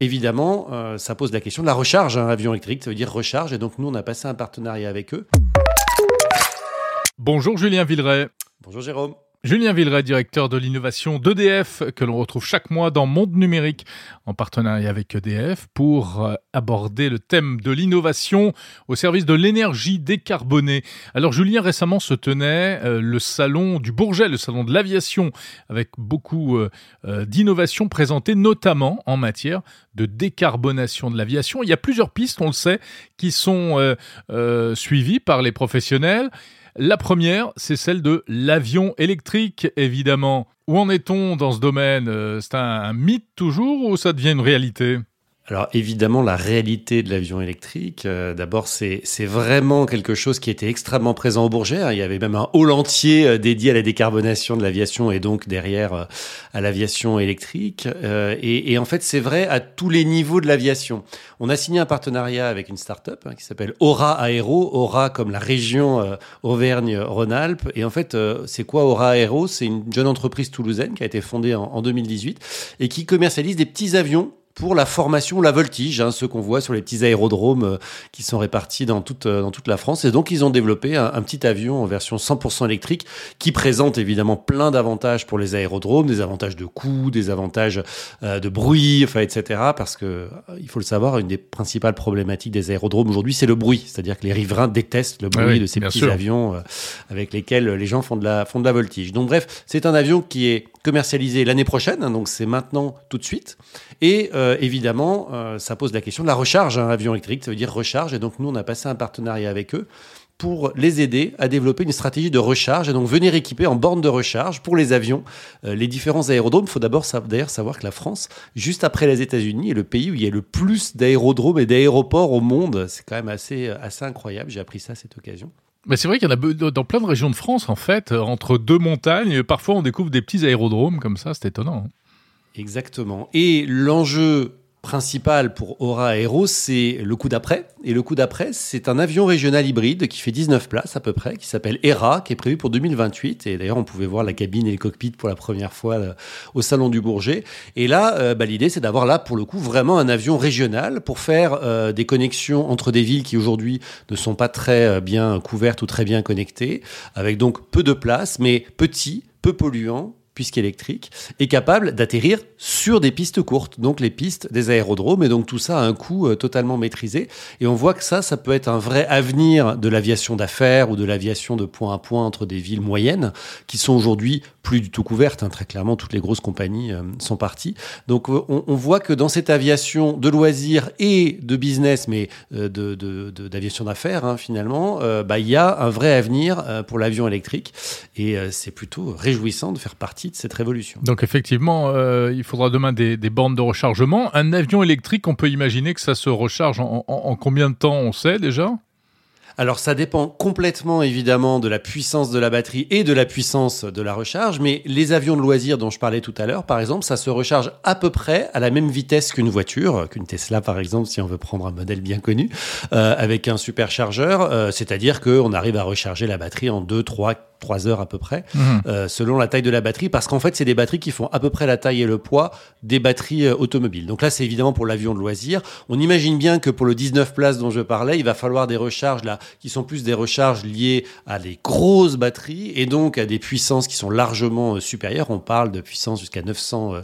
Évidemment, euh, ça pose la question de la recharge. Un avion électrique, ça veut dire recharge. Et donc, nous, on a passé un partenariat avec eux. Bonjour Julien Villeray. Bonjour Jérôme. Julien Villeray, directeur de l'innovation d'EDF, que l'on retrouve chaque mois dans Monde Numérique, en partenariat avec EDF, pour euh, aborder le thème de l'innovation au service de l'énergie décarbonée. Alors Julien, récemment se tenait euh, le salon du Bourget, le salon de l'aviation, avec beaucoup euh, d'innovations présentées, notamment en matière de décarbonation de l'aviation. Il y a plusieurs pistes, on le sait, qui sont suivies par les professionnels. La première, c'est celle de l'avion électrique, évidemment. Où en est-on dans ce domaine? Euh, C'est un, mythe toujours ou ça devient une réalité? Alors évidemment, la réalité de l'avion électrique, euh, d'abord, c'est vraiment quelque chose qui était extrêmement présent au Bourget. Il y avait même un hall entier euh, dédié à la décarbonation de l'aviation et donc derrière euh, à l'aviation électrique. Et, et, en fait, c'est vrai à tous les niveaux de l'aviation. On a signé un partenariat avec une start-up hein, qui s'appelle Aura Aero. Aura comme la région Auvergne-Rhône-Alpes. Et en fait, c'est quoi Aura Aero? C'est une jeune entreprise toulousaine qui a été fondée en 2018 et qui commercialise des petits avions pour la formation, la voltige, hein, ceux qu'on voit sur les petits aérodromes euh, qui sont répartis dans toute, euh, dans toute la France. Et donc, ils ont développé un, petit avion en version 100% électrique qui présente évidemment plein d'avantages pour les aérodromes, des avantages de coût, des avantages euh, de bruit, enfin, etc. Parce que, il faut le savoir, une des principales problématiques des aérodromes aujourd'hui, c'est le bruit. C'est-à-dire que les riverains détestent le bruit de ces petits avions avec lesquels les gens font de la, font de la voltige. Donc, bref, c'est un avion qui est commercialisé l'année prochaine, hein, donc c'est maintenant tout de suite. Et euh, évidemment, euh, ça pose la question de la recharge. Un avion électrique, ça veut dire recharge. Et donc nous, on a passé un partenariat avec eux pour les aider à développer une stratégie de recharge et donc venir équiper en borne de recharge pour les avions euh, les différents aérodromes. Il faut d'abord d'ailleurs savoir que la France, juste après les États-Unis, est le pays où il y a le plus d'aérodromes et d'aéroports au monde. C'est quand même assez, assez incroyable. J'ai appris ça à cette occasion. Mais c'est vrai qu'il y en a dans plein de régions de France, en fait, euh, entre deux montagnes. Parfois, on découvre des petits aérodromes comme ça, c'est étonnant. Hein. Exactement. Et l'enjeu principal pour Aura Aero, c'est le coup d'après. Et le coup d'après, c'est un avion régional hybride qui fait 19 places à peu près, qui s'appelle ERA, qui est prévu pour 2028. Et d'ailleurs, on pouvait voir la cabine et le cockpit pour la première fois euh, au Salon du Bourget. Et là, euh, bah, l'idée, c'est d'avoir là, pour le coup, vraiment un avion régional pour faire euh, des connexions entre des villes qui aujourd'hui ne sont pas très bien couvertes ou très bien connectées, avec donc peu de place, mais petit, peu polluant, puisqu'électrique, est capable d'atterrir sur des pistes courtes, donc les pistes des aérodromes, et donc tout ça a un coût euh, totalement maîtrisé. Et on voit que ça, ça peut être un vrai avenir de l'aviation d'affaires ou de l'aviation de point à point entre des villes moyennes, qui sont aujourd'hui plus du tout couvertes. Hein. Très clairement, toutes les grosses compagnies euh, sont parties. Donc euh, on, voit que dans cette aviation de loisirs et de business, mais d'aviation de, d'affaires, hein, finalement, bah, il y a un vrai avenir pour l'avion électrique. Et c'est plutôt réjouissant de faire partie de cette révolution. Donc effectivement, euh, il faudra demain des, bornes de rechargement. Un avion électrique, on peut imaginer que ça se recharge en combien de temps, on sait déjà? Alors ça dépend complètement évidemment de la puissance de la batterie et de la puissance de la recharge, mais les avions de loisirs dont je parlais tout à l'heure, par exemple, ça se recharge à peu près à la même vitesse qu'une voiture, qu'une Tesla par exemple, si on veut prendre un modèle bien connu, euh, avec un superchargeur, euh, c'est-à-dire qu'on arrive à recharger la batterie en 2, 3, 3 heures à peu près, mhm. euh, selon la taille de la batterie, parce qu'en fait, c'est des batteries qui font à peu près la taille et le poids des batteries automobiles. Donc là, c'est évidemment pour l'avion de loisirs. On imagine bien que pour le 19 places dont je parlais, il va falloir des recharges là qui sont plus des recharges liées à des grosses batteries et donc à des puissances qui sont largement euh, supérieures. On parle de puissance jusqu'à 900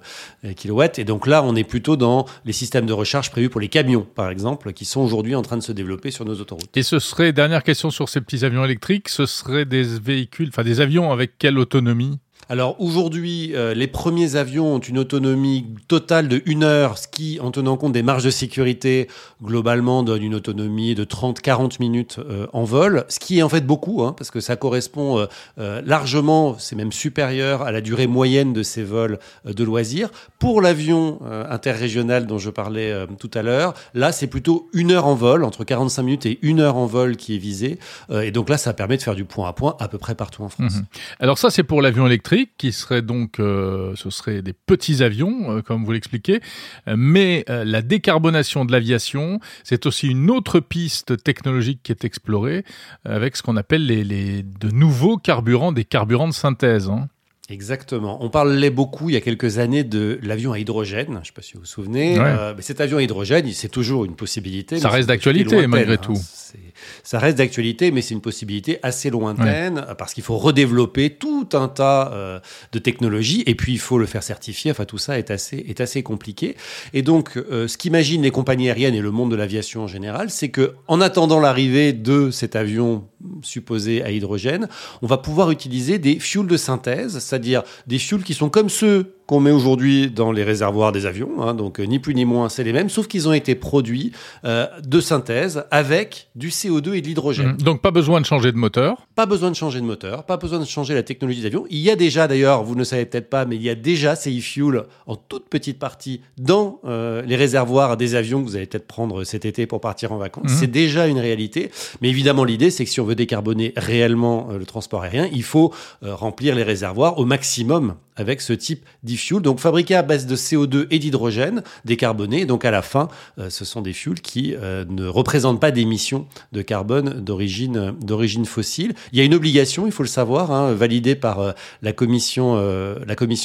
euh, kW. Et donc là, on est plutôt dans les systèmes de recharge prévus pour les camions, par exemple, qui sont aujourd'hui en train de se développer sur nos autoroutes. Et ce serait, dernière question sur ces petits avions électriques, ce serait des véhicules, enfin des avions avec quelle autonomie alors aujourd'hui, euh, les premiers avions ont une autonomie totale de 1 heure, ce qui, en tenant compte des marges de sécurité, globalement donne une autonomie de 30-40 minutes euh, en vol, ce qui est en fait beaucoup, hein, parce que ça correspond euh, largement, c'est même supérieur à la durée moyenne de ces vols de loisirs. Pour l'avion interrégional dont je parlais tout à l'heure, là c'est plutôt une heure en vol, entre 45 minutes et une heure en vol qui est visée, et donc là ça permet de faire du point à point à peu près partout en France. Mhm. Alors ça c'est pour l'avion électrique qui serait donc, euh, ce serait des petits avions, euh, comme vous l'expliquez. Mais euh, la décarbonation de l'aviation, c'est aussi une autre piste technologique qui est explorée avec ce qu'on appelle les, les, de nouveaux carburants, des carburants de synthèse. Hein. Exactement. On parlait beaucoup il y a quelques années de l'avion à hydrogène. Je ne sais pas si vous vous souvenez. Euh, mais cet avion à hydrogène, c'est toujours une possibilité. Ça reste d'actualité malgré tout. Hein. Ça reste d'actualité, mais c'est une possibilité assez lointaine parce qu'il faut redévelopper tout un tas euh, de technologies et puis il faut le faire certifier. Enfin, tout ça est assez, est assez compliqué. Et donc, euh, ce qu'imaginent les compagnies aériennes et le monde de l'aviation en général, c'est que en attendant l'arrivée de cet avion supposé à hydrogène, on va pouvoir utiliser des fuels de synthèse, c'est-à-dire des fuels qui sont comme ceux qu'on met aujourd'hui dans les réservoirs des avions. Hein, donc ni plus ni moins, c'est les mêmes, sauf qu'ils ont été produits euh, de synthèse avec du CO2 et de l'hydrogène. Mmh. Donc pas besoin de changer de moteur Pas besoin de changer de moteur, pas besoin de changer la technologie d'avion. Il y a déjà d'ailleurs, vous ne savez peut-être pas, mais il y a déjà ces e-fuels en toute petite partie dans euh, les réservoirs des avions que vous allez peut-être prendre cet été pour partir en vacances. Mmh. C'est déjà une réalité. Mais évidemment, l'idée, c'est que si on veut décarboner réellement euh, le transport aérien, il faut remplir les réservoirs au maximum avec ce type d'e-fuel. Donc fabriqué à base de CO2 et d'hydrogène décarboné. Donc à la fin, euh, ce sont des fuels qui euh, ne représentent pas d'émissions de carbone d'origine fossile. Il y a une obligation, il faut le savoir, hein, validée par euh, la commission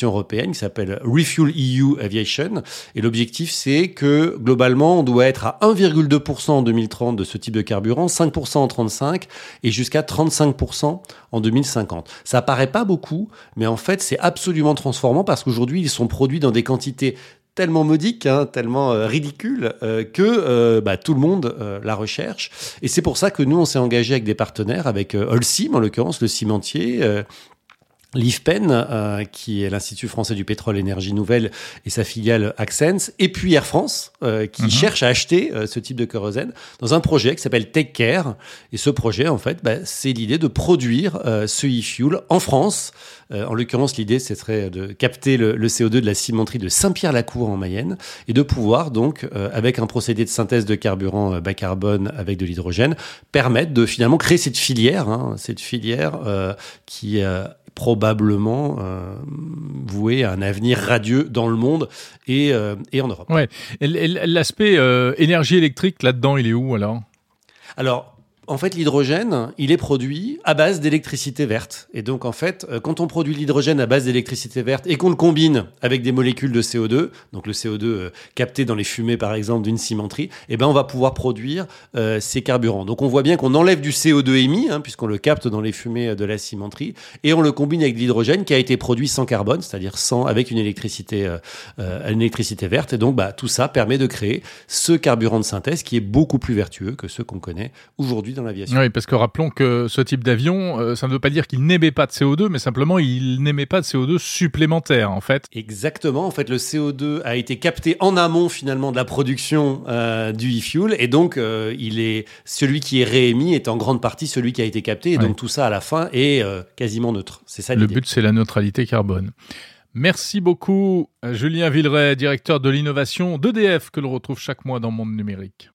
européenne qui s'appelle Refuel EU Aviation. Et l'objectif, c'est que globalement, on doit être à 1,2% en 2030 de ce type de carburant, 5% en 35 et jusqu'à 35% en 2050. Ça paraît pas beaucoup, mais en fait, c'est absolument transformant parce qu'aujourd'hui, ils sont produits dans des quantités tellement modiques, hein, tellement euh, ridicules, euh, que euh, bah, tout le monde la recherche. Et c'est pour ça que nous, on s'est engagé avec des partenaires, avec Holcim en l'occurrence, le cimentier, l'IFPEN, euh, qui est l'Institut français du pétrole énergie nouvelle et sa filiale Accens, et puis Air France, euh, qui mhm. cherche à acheter euh, ce type de kérosène dans un projet qui s'appelle Take Care. Et ce projet, en fait, bah, c'est l'idée de produire ce e-fuel en France. en l'occurrence, l'idée, ce serait de capter le, le, CO2 de la cimenterie de Saint-Pierre-la-Cour en Mayenne et de pouvoir, donc, avec un procédé de synthèse de carburant bas carbone avec de l'hydrogène, permettre de finalement créer cette filière, hein, cette filière qui probablement euh, voué à un avenir radieux dans le monde et, euh, et en Europe. Ouais. L'aspect euh, énergie électrique là-dedans, il est où alors? Alors, en fait, l'hydrogène, il est produit à base d'électricité verte. Et donc, en fait, euh, quand on produit l'hydrogène à base d'électricité verte et qu'on le combine avec des molécules de CO2, donc le CO2 euh, capté dans les fumées, par exemple, d'une cimenterie, eh ben, on va pouvoir produire euh, ces carburants. Donc, on voit bien qu'on enlève du CO2 émis, hein, puisqu'on le capte dans les fumées de la cimenterie, et on le combine avec l'hydrogène qui a été produit sans carbone, c'est-à-dire sans, avec une électricité, une électricité verte. Et donc, bah, tout ça permet de créer ce carburant de synthèse qui est beaucoup plus vertueux que ceux qu'on connaît aujourd'hui dans l'aviation. Oui, parce que rappelons que ce type d'avion, euh, ça ne veut pas dire qu'il n'émet pas de CO2, mais simplement il n'émet pas de CO2 supplémentaire, en fait. Exactement. En fait, le CO2 a été capté en amont finalement de la production euh, du e-fuel, et donc euh, il est celui qui est réémis est en grande partie celui qui a été capté, et donc tout ça à la fin est quasiment neutre. C'est ça. Le but, c'est la neutralité carbone. Merci beaucoup, Julien Villeray, directeur de l'innovation d'EDF, que l'on retrouve chaque mois dans Monde Numérique.